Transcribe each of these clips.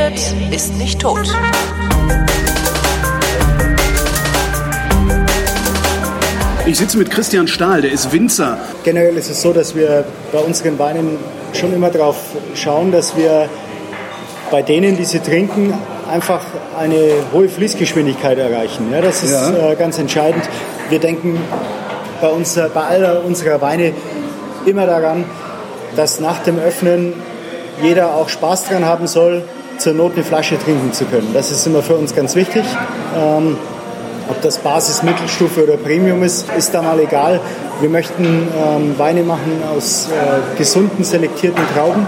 redet, ist nicht tot. Ich sitze mit Christian Stahl, der ist Winzer. Generell ist es so, dass wir bei unseren Weinen schon immer darauf schauen, dass wir bei denen, die sie trinken, einfach eine hohe Fließgeschwindigkeit erreichen. Ja, das ist Ja. äh, ganz entscheidend. Wir denken bei, uns, äh, bei aller unserer Weine immer daran, dass nach dem Öffnen jeder auch Spaß dran haben soll, zur Not eine Flasche trinken zu können. Das ist immer für uns ganz wichtig. Ähm, ob das Basis, Mittelstufe oder Premium ist, ist da mal egal. Wir möchten ähm, Weine machen aus äh, gesunden, selektierten Trauben,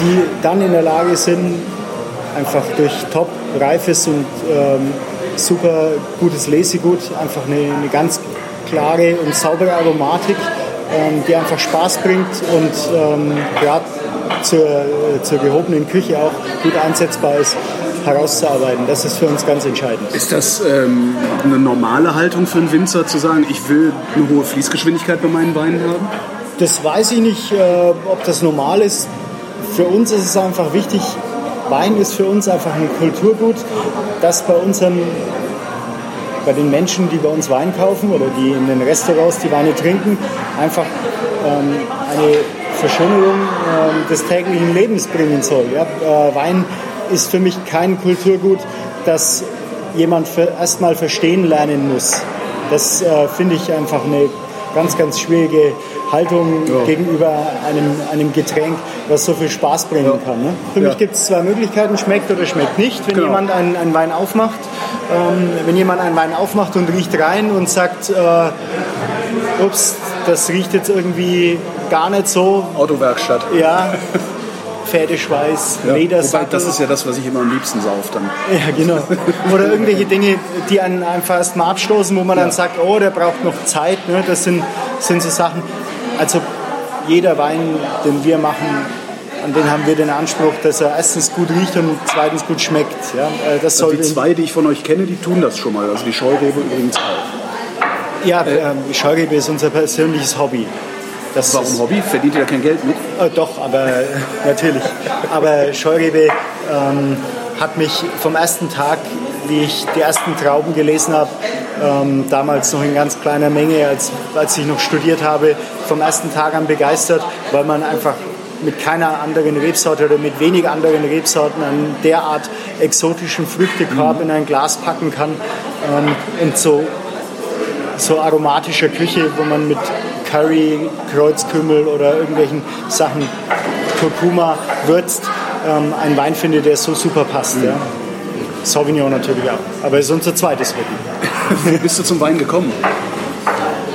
die dann in der Lage sind, einfach durch top reifes und ähm, super gutes Lesegut einfach eine, eine ganz klare und saubere Aromatik, ähm, die einfach Spaß bringt und ähm, gerade zur, zur gehobenen Küche auch gut einsetzbar ist, herauszuarbeiten. Das ist für uns ganz entscheidend. Ist das ähm, eine normale Haltung für einen Winzer zu sagen, ich will eine hohe Fließgeschwindigkeit bei meinen Weinen haben? Das weiß ich nicht, äh, ob das normal ist. Für uns ist es einfach wichtig, Wein ist für uns einfach ein Kulturgut, das bei unseren, bei den Menschen, die bei uns Wein kaufen oder die in den Restaurants die Weine trinken, einfach ähm, eine Verschönerung ähm, des täglichen Lebens bringen soll. Ja? Äh, Wein ist für mich kein Kulturgut, das jemand erstmal verstehen lernen muss. Das äh, finde ich einfach eine ganz, ganz schwierige Haltung gegenüber einem, einem Getränk, was so viel Spaß bringen kann. Ne? Für Ja. mich gibt es zwei Möglichkeiten, schmeckt oder schmeckt nicht. Wenn Genau. jemand einen, einen Wein aufmacht, ähm, wenn jemand einen Wein aufmacht und riecht rein und sagt, äh, ups, das riecht jetzt irgendwie gar nicht so, Autowerkstatt. ja, Pferdeschweiß, Ja. Wobei, Ledersattel. das ist ja das, was ich immer am liebsten sauf dann. Ja, genau. Oder irgendwelche Dinge, die einen einfach erstmal abstoßen, wo man dann sagt, oh, der braucht noch Zeit. Ne? Das sind, sind so Sachen. Also jeder Wein, den wir machen, an den haben wir den Anspruch, dass er erstens gut riecht und zweitens gut schmeckt. Ja? Äh, Das soll Die zwei, die ich von euch kenne, die tun das schon mal. Also die Scheurebe übrigens auch. ja, ähm, Scheurebe ist unser persönliches Hobby. Das Warum ist, Hobby? Verdient ihr da kein Geld mit? Äh, doch, aber natürlich. Aber Scheurebe ähm, hat mich vom ersten Tag, wie ich die ersten Trauben gelesen habe, ähm, damals noch in ganz kleiner Menge, als, als ich noch studiert habe, vom ersten Tag an begeistert, weil man einfach mit keiner anderen Rebsorte oder mit wenig anderen Rebsorten einen derart exotischen Früchtekorb in ein Glas packen kann ähm, und so so aromatischer Küche, wo man mit Curry, Kreuzkümmel oder irgendwelchen Sachen, Kurkuma würzt, ähm, einen Wein findet, der so super passt. Ja. Sauvignon natürlich auch. Aber es ist unser zweites Hobby. Wie bist du zum Wein gekommen?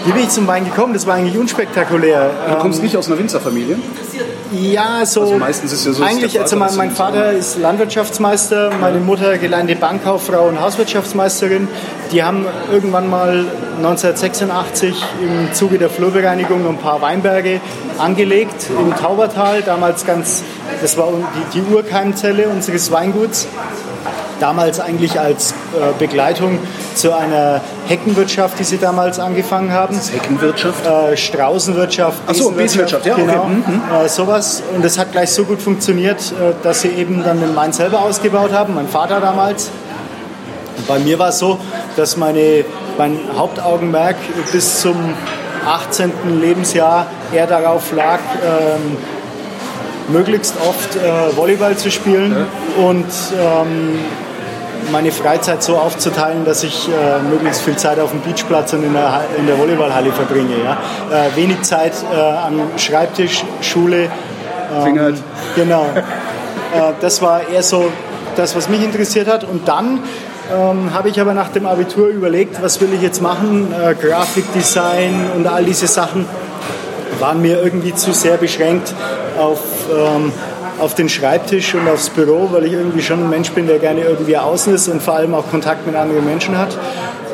Wie bin ich zum Wein gekommen? Das war eigentlich unspektakulär. Du kommst nicht aus einer Winzerfamilie? Ja, so. Also meistens ist ja so, Eigentlich, also mein, mein Vater ist Landwirtschaftsmeister, meine Mutter gelernte Bankkauffrau und Hauswirtschaftsmeisterin. Die haben irgendwann mal 1986 im Zuge der Flurbereinigung ein paar Weinberge angelegt im Taubertal. Damals ganz, das war die, die Urkeimzelle unseres Weinguts. Damals eigentlich als äh, Begleitung zu einer Heckenwirtschaft, die sie damals angefangen haben. Heckenwirtschaft? Äh, Straußenwirtschaft, Ach so, Besenwirtschaft, ja, okay. genau, Mhm, äh, sowas. Und es hat gleich so gut funktioniert, äh, dass sie eben dann den Wein selber ausgebaut haben, mein Vater damals. Und bei mir war es so, dass meine, mein Hauptaugenmerk bis zum 18. Lebensjahr eher darauf lag, ähm, möglichst oft äh, Volleyball zu spielen und ähm, meine Freizeit so aufzuteilen, dass ich äh, möglichst viel Zeit auf dem Beachplatz und in der, in der Volleyballhalle verbringe. Ja? Äh, wenig Zeit äh, am Schreibtisch, Schule. Klingelt. Genau. äh, das war eher so das, was mich interessiert hat. Und dann ähm, habe ich aber nach dem Abitur überlegt, was will ich jetzt machen? Äh, Grafikdesign und all diese Sachen waren mir irgendwie zu sehr beschränkt auf, ähm, auf den Schreibtisch und aufs Büro, weil ich irgendwie schon ein Mensch bin, der gerne irgendwie außen ist und vor allem auch Kontakt mit anderen Menschen hat.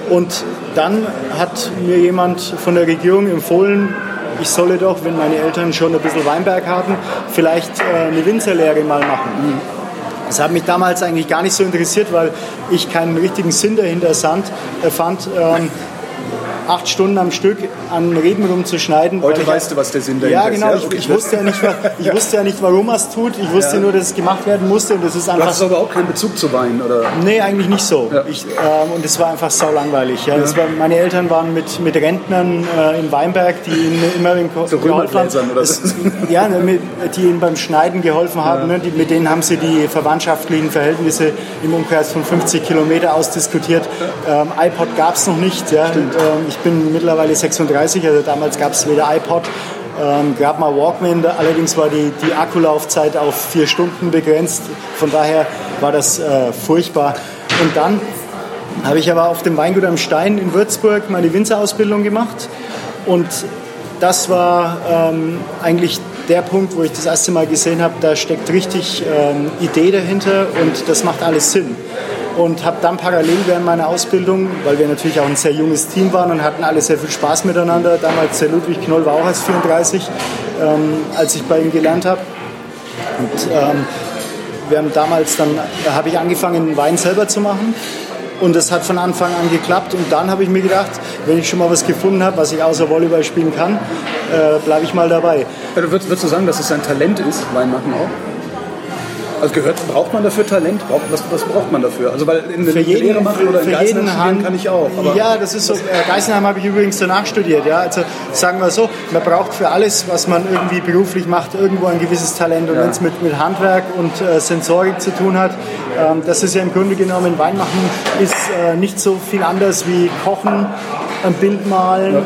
Und dann hat mir jemand von der Regierung empfohlen, ich solle doch, wenn meine Eltern schon ein bisschen Weinberg haben, vielleicht äh, eine Winzerlehre mal machen. Das hat mich damals eigentlich gar nicht so interessiert, weil ich keinen richtigen Sinn dahinter äh, fand. Acht Stunden am Stück an Reben rumzuschneiden. Heute weil ich- weißt du, was der Sinn dahinter Ja, ist. genau. Ich, Okay. ich, wusste ja nicht, ich wusste ja nicht, warum er es tut. Ich wusste Ja. nur, dass es gemacht werden musste und das ist Du einfach hast aber auch keinen Bezug zu Wein, oder? Nee, eigentlich nicht so. Ja. Ich, ähm, und es war einfach sau langweilig. Ja. Das war, meine Eltern waren mit, mit Rentnern äh, in Weinberg, die ihnen immer in So Römerbläsern oder Es- so. Ja, ne, mit, die ihnen beim Schneiden geholfen haben. Ne. Die, mit denen haben sie die verwandtschaftlichen Verhältnisse im Umkreis von 50 Kilometer ausdiskutiert. Ähm, iPod gab es noch nicht. Ja. Ähm, ich bin mittlerweile 36, also damals gab es weder iPod. Ähm, gab mal Walkman, allerdings war die, die Akkulaufzeit auf vier Stunden begrenzt. Von daher war das äh, furchtbar. Und dann habe ich aber auf dem Weingut am Stein in Würzburg meine Winzerausbildung gemacht. Und das war ähm, eigentlich der Punkt, wo ich das erste Mal gesehen habe, da steckt richtig ähm, Idee dahinter und das macht alles Sinn. Und habe dann parallel während meiner Ausbildung, weil wir natürlich auch ein sehr junges Team waren und hatten alle sehr viel Spaß miteinander, damals der Ludwig Knoll war auch erst 34, ähm, als ich bei ihm gelernt habe. Und ähm, wir haben damals dann, da habe ich angefangen, Wein selber zu machen. Und das hat von Anfang an geklappt. Und dann habe ich mir gedacht, wenn ich schon mal was gefunden habe, was ich außer Volleyball spielen kann, äh, bleibe ich mal dabei. Ja, du würdest, würdest du sagen, dass es ein Talent ist, Wein machen auch? Also gehört, braucht man dafür Talent? Braucht, was, was braucht man dafür? Also weil in Für der jeden, Lehre machen oder in Geisenheim jeden Hand- kann ich auch. Ja, das ist so. Äh, Geisenheim habe ich übrigens danach studiert. Ja, also sagen wir so, man braucht für alles, was man irgendwie beruflich macht, irgendwo ein gewisses Talent. Und Ja. wenn es mit, mit Handwerk und äh, Sensorik zu tun hat, ähm, das ist ja im Grunde genommen Wein machen ist äh, nicht so viel anders wie Kochen, ein Bild malen. äh,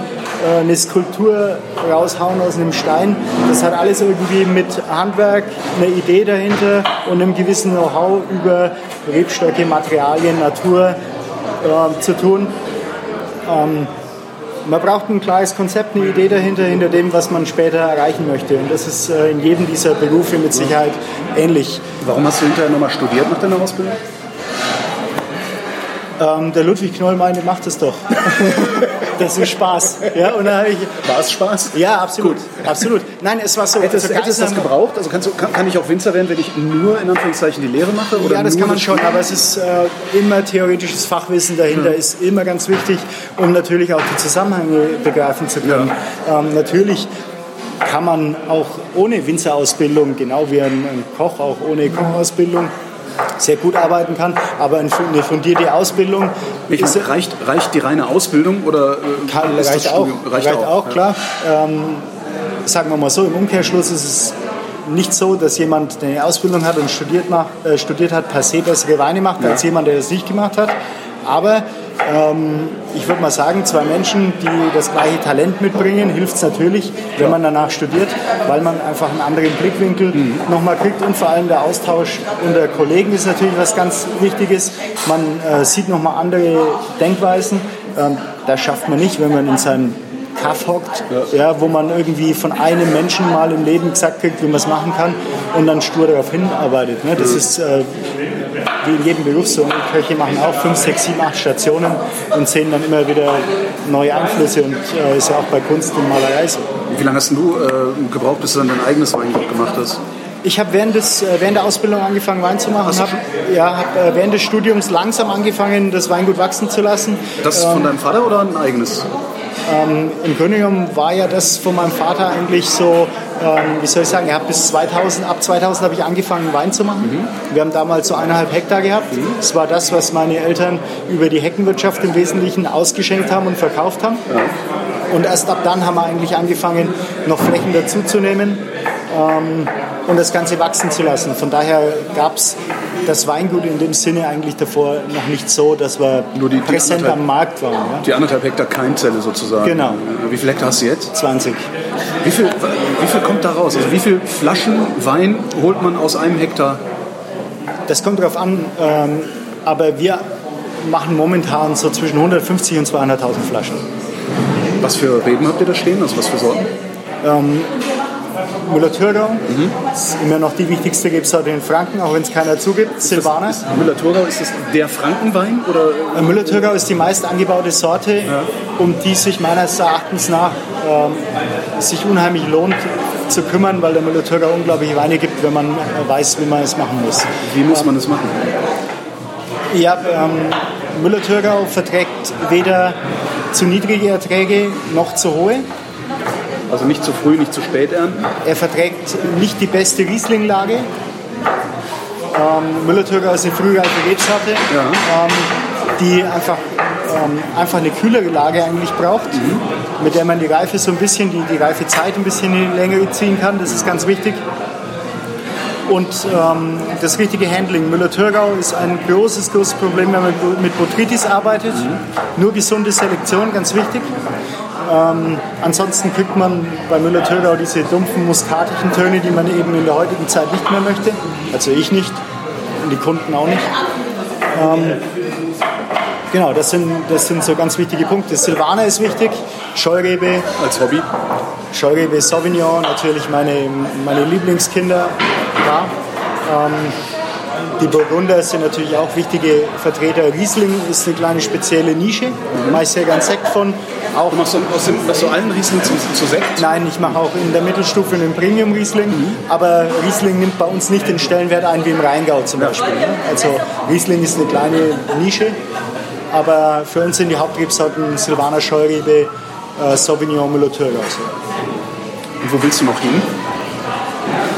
Eine Skulptur raushauen aus einem Stein. Das hat alles irgendwie mit Handwerk, einer Idee dahinter und einem gewissen Know-how über Rebstöcke, Materialien, Natur äh, zu tun. Ähm, man braucht ein klares Konzept, eine Idee dahinter, hinter dem, was man später erreichen möchte. Und das ist äh, in jedem dieser Berufe mit Sicherheit ähnlich. warum hast du hinterher nochmal studiert nach deiner Ausbildung? Ähm, der Ludwig Knoll meinte, macht es doch. das ist Spaß. Ja, und dann ich, War es Spaß? ja, absolut, absolut. Nein, es war so. Hättest, also hättest du das gebraucht? Also kannst du, kann, kann ich auch Winzer werden, wenn ich nur in Anführungszeichen die Lehre mache? Oder Ja, das kann man schon, aber es ist äh, immer theoretisches Fachwissen dahinter, ist immer ganz wichtig, um natürlich auch die Zusammenhänge begreifen zu können. Ähm, natürlich kann man auch ohne Winzerausbildung, genau wie ein, ein Koch auch ohne Kochausbildung, sehr gut arbeiten kann, aber ein- eine fundierte Ausbildung meine, reicht, reicht die reine Ausbildung oder äh, kann, reicht, das auch, Studium? reicht, auch, ja. klar. Ähm, sagen wir mal so, im Umkehrschluss ist es nicht so, dass jemand, der eine Ausbildung hat und studiert, macht, äh, studiert hat, per se bessere Weine macht Ja. als jemand, der das nicht gemacht hat. Aber ähm, ich würde mal sagen, zwei Menschen, die das gleiche Talent mitbringen, hilft es natürlich, wenn man danach studiert, weil man einfach einen anderen Blickwinkel Mhm. nochmal kriegt und vor allem der Austausch unter Kollegen ist natürlich was ganz Wichtiges. Man äh, sieht nochmal andere Denkweisen. Ähm, das schafft man nicht, wenn man in seinem Kaff hockt, ja. wo man irgendwie von einem Menschen mal im Leben gesagt kriegt, wie man es machen kann und dann stur darauf hinarbeitet. Ne? Das ist äh, wie in jedem Beruf so. Und Köche machen auch fünf, sechs, sieben, acht Stationen und sehen dann immer wieder neue Einflüsse und äh, ist ja auch bei Kunst und Malerei so. Wie lange hast du äh, gebraucht, bis du dann dein eigenes Weingut gemacht hast? Ich habe während, des, äh, während der Ausbildung angefangen, Wein zu machen. Hab, ja, habe äh, während des Studiums langsam angefangen, das Weingut wachsen zu lassen. Das von deinem Vater oder ein eigenes? Im Grunde genommen war ja das von meinem Vater eigentlich so, ähm, wie soll ich sagen, er hat bis 2000, ab 2000 habe ich angefangen Wein zu machen. Wir haben damals so eineinhalb Hektar gehabt. Das war das, was meine Eltern über die Heckenwirtschaft im Wesentlichen ausgeschenkt haben und verkauft haben. Und erst ab dann haben wir eigentlich angefangen, noch Flächen dazuzunehmen ähm, und das Ganze wachsen zu lassen. Von daher gab es das Weingut in dem Sinne eigentlich davor noch nicht so, dass wir Nur die- die präsent am Markt waren. Ja? Die anderthalb Hektar Keimzelle sozusagen. Genau. Äh, Wie viel Hektar hast du jetzt? 20. Wie viel, wie viel kommt da raus? Also wie viel Flaschen Wein holt man aus einem Hektar? Das kommt darauf an, ähm, aber wir machen momentan so zwischen 150 und 200.000 Flaschen. Was für Reben habt ihr da stehen? Also was für Sorten? Müller-Thurgau ist immer noch die wichtigste Rebsorte in Franken, auch wenn es keiner zugibt. Silvaner. Müller-Thurgau, ist das der Frankenwein? Oder Äh, Müller-Thurgau ist die meist angebaute Sorte, um die sich meines Erachtens nach ähm, sich unheimlich lohnt zu kümmern, weil der Müller-Thurgau unglaubliche Weine gibt, wenn man äh, weiß, wie man es machen muss. wie muss man das machen? Ja, ähm, Müller-Thurgau verträgt weder zu niedrige Erträge noch zu hohe. Also nicht zu früh, nicht zu spät ernten. Er verträgt nicht die beste Rieslinglage. Ähm, Müller-Thurgau ist eine frühreife Rebsorte, Ja. ähm, die einfach, ähm, einfach eine kühlere Lage eigentlich braucht, mit der man die Reife so ein bisschen, die, die Reifezeit ein bisschen in die Länge ziehen kann. Das ist ganz wichtig. Und ähm, das richtige Handling. Müller-Thurgau ist ein großes, großes Problem, wenn man mit- mit Botrytis arbeitet. Nur gesunde Selektion, ganz wichtig. Ähm, ansonsten kriegt man bei Müller-Thurgau diese dumpfen, muskatigen Töne, die man eben in der heutigen Zeit nicht mehr möchte. Also ich nicht und die Kunden auch nicht. Ähm, genau, das sind, das sind so ganz wichtige Punkte. Silvaner ist wichtig, Scheurebe, Als Hobby. Scheurebe Sauvignon, natürlich meine, meine Lieblingskinder. Ja. Ähm, die Burgunder sind natürlich auch wichtige Vertreter. Riesling ist eine kleine spezielle Nische, mache ich sehr gern Sekt von. Auch Du machst so, aus dem, machst du allen Riesling zu, zu Sekt? Nein, ich mache auch in der Mittelstufe einen Premium Riesling, aber Riesling nimmt bei uns nicht den Stellenwert ein wie im Rheingau zum Beispiel. ne? Also Riesling ist eine kleine Nische, aber für uns sind die Hauptrebsorten Silvaner Scheurebe, äh, Sauvignon, Müller-Thurgau. so. Und wo willst du noch hin?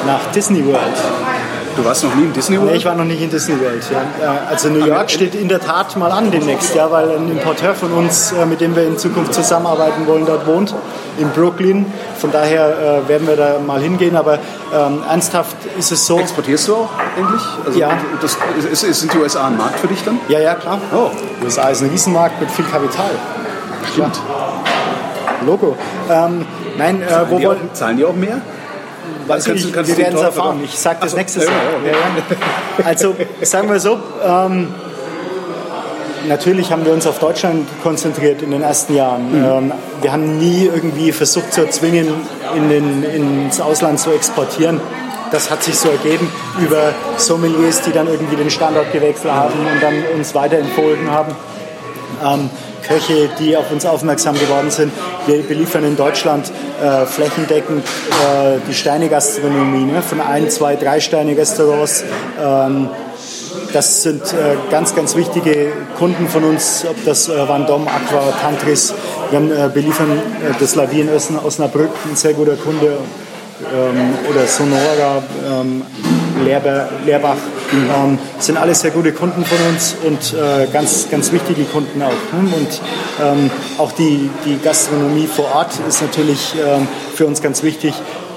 Nach Disney World. Du warst noch nie in Disney Nee, World? ich war noch nicht in Disney World. Ja. Äh, Also New York steht in der Tat mal an demnächst, ja, weil ein Importeur von uns, äh, mit dem wir in Zukunft zusammenarbeiten wollen, dort wohnt, in Brooklyn. Von daher äh, werden wir da mal hingehen. Aber ähm, ernsthaft ist es so. Exportierst du auch endlich? Also Ja. Das, ist, ist, sind die USA ein Markt für dich dann? Ja, ja, klar. Oh. USA ist ein Riesenmarkt mit viel Kapital. Stimmt. Logo. Ähm, nein, äh, wo Die auch, wollen zahlen die auch mehr? Weiß Kannst ich kannst wir werden es erfahren. oder- Ich sage das so, nächstes ja, Jahr. ja, Ja, ja. Also sagen wir so, ähm, natürlich haben wir uns auf Deutschland konzentriert in den ersten Jahren. Mhm. Ähm, wir haben nie irgendwie versucht zu erzwingen, in den, ins Ausland zu exportieren. Das hat sich so ergeben über Sommeliers, die dann irgendwie den Standort gewechselt haben und dann uns weiterempfohlen haben. Ähm, Köche, die auf uns aufmerksam geworden sind. Wir beliefern in Deutschland äh, flächendeckend äh, die Steine-Gastronomie, ne? von ein, zwei, drei Sterne-Restaurants. Ähm, das sind äh, ganz, ganz wichtige Kunden von uns, ob das äh, Van Dom, Aqua, Tantris. Wir haben, äh, beliefern äh, das Lavien Osn- Osnabrück, ein sehr guter Kunde, ähm, oder Sonora, ähm, Lehrber, Lehrbach. Ähm, sind alles sehr gute Kunden von uns und äh, ganz, ganz wichtige Kunden auch. Ne? Und ähm, auch die, die Gastronomie vor Ort ist natürlich ähm, für uns ganz wichtig,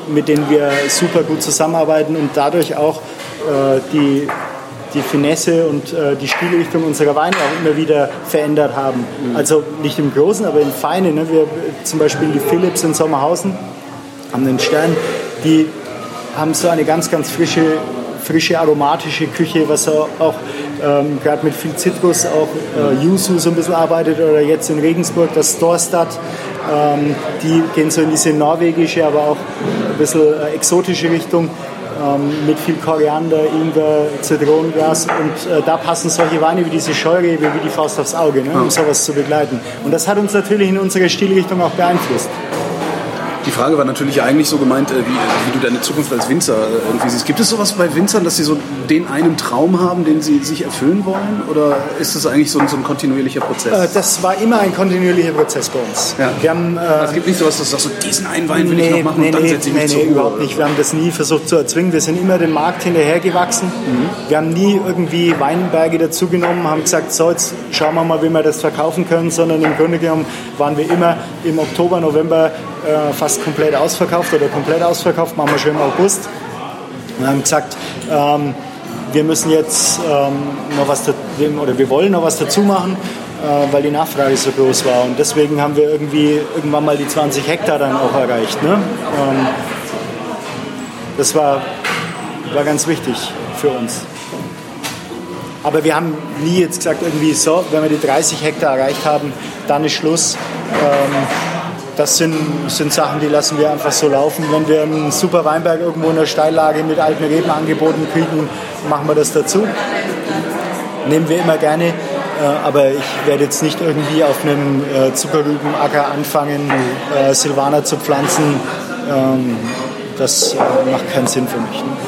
mit denen wir super gut zusammenarbeiten und dadurch auch äh, die, die Finesse und äh, die Stilrichtung unserer Weine auch immer wieder verändert haben. Also nicht im Großen, aber im Feinen. Ne? Wir, zum Beispiel die Philips in Sommerhausen haben einen Stern, die haben so eine ganz, ganz frische, frische aromatische Küche, was auch, ähm, gerade mit viel Zitrus, auch äh, Yuzu so ein bisschen arbeitet oder jetzt in Regensburg das Storstad. Ähm, die gehen so in diese norwegische, aber auch ein bisschen äh, exotische Richtung ähm, mit viel Koriander, Ingwer, Zitronengras und äh, da passen solche Weine wie diese Scheurebe wie die Faust aufs Auge, ne, um sowas zu begleiten. Und das hat uns natürlich in unserer Stilrichtung auch beeinflusst. Die Frage war natürlich eigentlich so gemeint, äh, wie, wie du deine Zukunft als Winzer äh, irgendwie siehst. Gibt es sowas bei Winzern, dass sie so den einen Traum haben, den sie sich erfüllen wollen? Oder ist das eigentlich so ein, so ein kontinuierlicher Prozess? Äh, Das war immer ein kontinuierlicher Prozess bei uns. Ja. Wir haben, äh, es gibt nicht sowas, dass du sagst, so, diesen einen Wein will ich noch machen nee, und dann nee, setze ich mich nee, zur nee, Ruhe. überhaupt nicht. Wir haben das nie versucht zu erzwingen. Wir sind immer dem Markt hinterhergewachsen. Wir haben nie irgendwie Weinberge dazugenommen, haben gesagt, so jetzt schauen wir mal, wie wir das verkaufen können, sondern im Grunde genommen waren wir immer im Oktober, November äh, fast komplett ausverkauft oder komplett ausverkauft, machen wir schon im August. Und haben gesagt, ähm, wir müssen jetzt ähm, noch was oder wir wollen noch was dazu machen, äh, weil die Nachfrage so groß war. Und deswegen haben wir irgendwie irgendwann mal die 20 Hektar dann auch erreicht. Ne? Ähm, das war, war ganz wichtig für uns. Aber wir haben nie jetzt gesagt, irgendwie so, wenn wir die 30 Hektar erreicht haben, dann ist Schluss. Ähm, das sind, sind Sachen, die lassen wir einfach so laufen. Wenn wir einen super Weinberg irgendwo in der Steillage mit alten Reben angeboten kriegen, machen wir das dazu. Nehmen wir immer gerne. Äh, aber ich werde jetzt nicht irgendwie auf einem äh, Zuckerrübenacker anfangen, äh, Silvaner zu pflanzen. Ähm, das macht keinen Sinn für mich. Ne?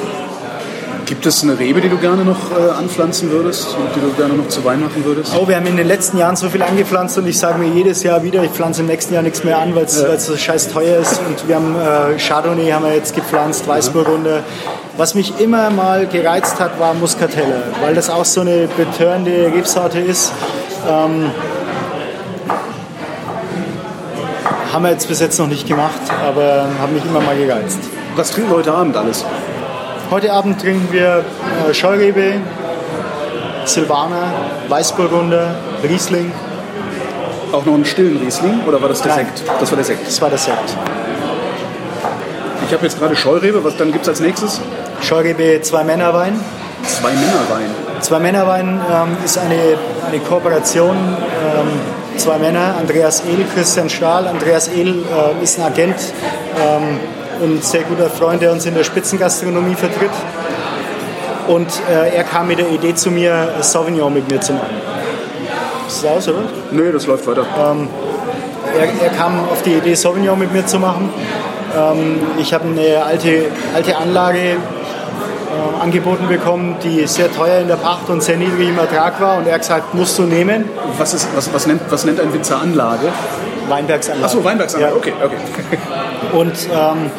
Gibt es eine Rebe, die du gerne noch äh, anpflanzen würdest und die du gerne noch zu Wein machen würdest? Oh, wir haben in den letzten Jahren so viel angepflanzt und ich sage mir jedes Jahr wieder, ich pflanze im nächsten Jahr nichts mehr an, weil es ja. so scheiß teuer ist. Und wir haben äh, Chardonnay haben wir jetzt gepflanzt, Weißburgunder. Was mich immer mal gereizt hat, war Muscatelle, weil das auch so eine betörende Rebsorte ist. Ähm, haben wir jetzt bis jetzt noch nicht gemacht, aber haben mich immer mal gereizt. Was trinken wir heute Abend alles? Heute Abend trinken wir äh, Scheurebe, Silvaner, Weißburgunder, Riesling. Auch noch einen stillen Riesling oder war das der Nein. Sekt? Das war der Sekt. Das war der Sekt. Ich habe jetzt gerade Scheurebe, was dann gibt es als nächstes? Scheurebe Zwei Männerwein. Zwei Männerwein. Zwei Männerwein ähm, ist eine, eine Kooperation. Ähm, zwei Männer, Andreas Ehl, Christian Stahl. Andreas Ehl äh, ist ein Agent ähm, und sehr guter Freund, der uns in der Spitzengastronomie vertritt. Und äh, er kam mit der Idee zu mir, Sauvignon mit mir zu machen. Ist das aus, oder? Nö, das läuft weiter. Ähm, er, er, kam auf die Idee, Sauvignon mit mir zu machen. Ähm, ich habe eine alte, alte Anlage äh, angeboten bekommen, die sehr teuer in der Pacht und sehr niedrig im Ertrag war. Und er hat gesagt, musst du nehmen. Was, ist, was, was, nennt, was nennt ein Winzer Anlage? Weinbergsanlage. Achso, Weinbergsanlage, Ja. okay, okay. Und ähm,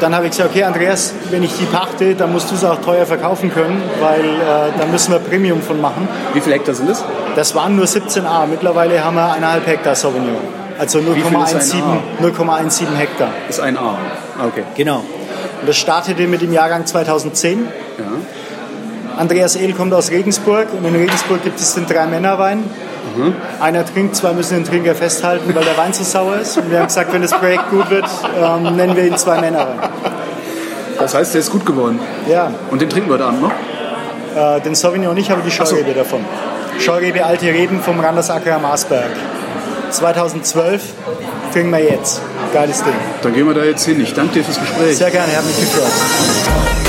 dann habe ich gesagt, okay Andreas, wenn ich die pachte, dann musst du es auch teuer verkaufen können, weil äh, da müssen wir Premium von machen. Wie viele Hektar sind es? Das waren nur 17a. Mittlerweile haben wir eineinhalb Hektar Sauvignon. Also viel ist ein 0,17 0,17 Hektar. Ist ein A. Ah, okay. Genau. Und das startete mit dem Jahrgang 2010. Ja. Andreas Ehl kommt aus Regensburg und in Regensburg gibt es den Drei-Männer-Wein. Einer trinkt, zwei müssen den Trinker festhalten, weil der Wein zu sauer ist. Und wir haben gesagt, wenn das Projekt gut wird, ähm, nennen wir ihn Zwei-Männer-Wein. Das heißt, der ist gut geworden. Ja, Und den trinken wir heute Abend noch? äh, den Sauvignon nicht, aber die Scheurebe davon. Scheurebe Alte Reben vom Randersacker am Marsberg. 2012 trinken wir jetzt. Geiles Ding. Dann gehen wir da jetzt hin. Ich danke dir fürs Gespräch. Sehr gerne, hat mich gefreut.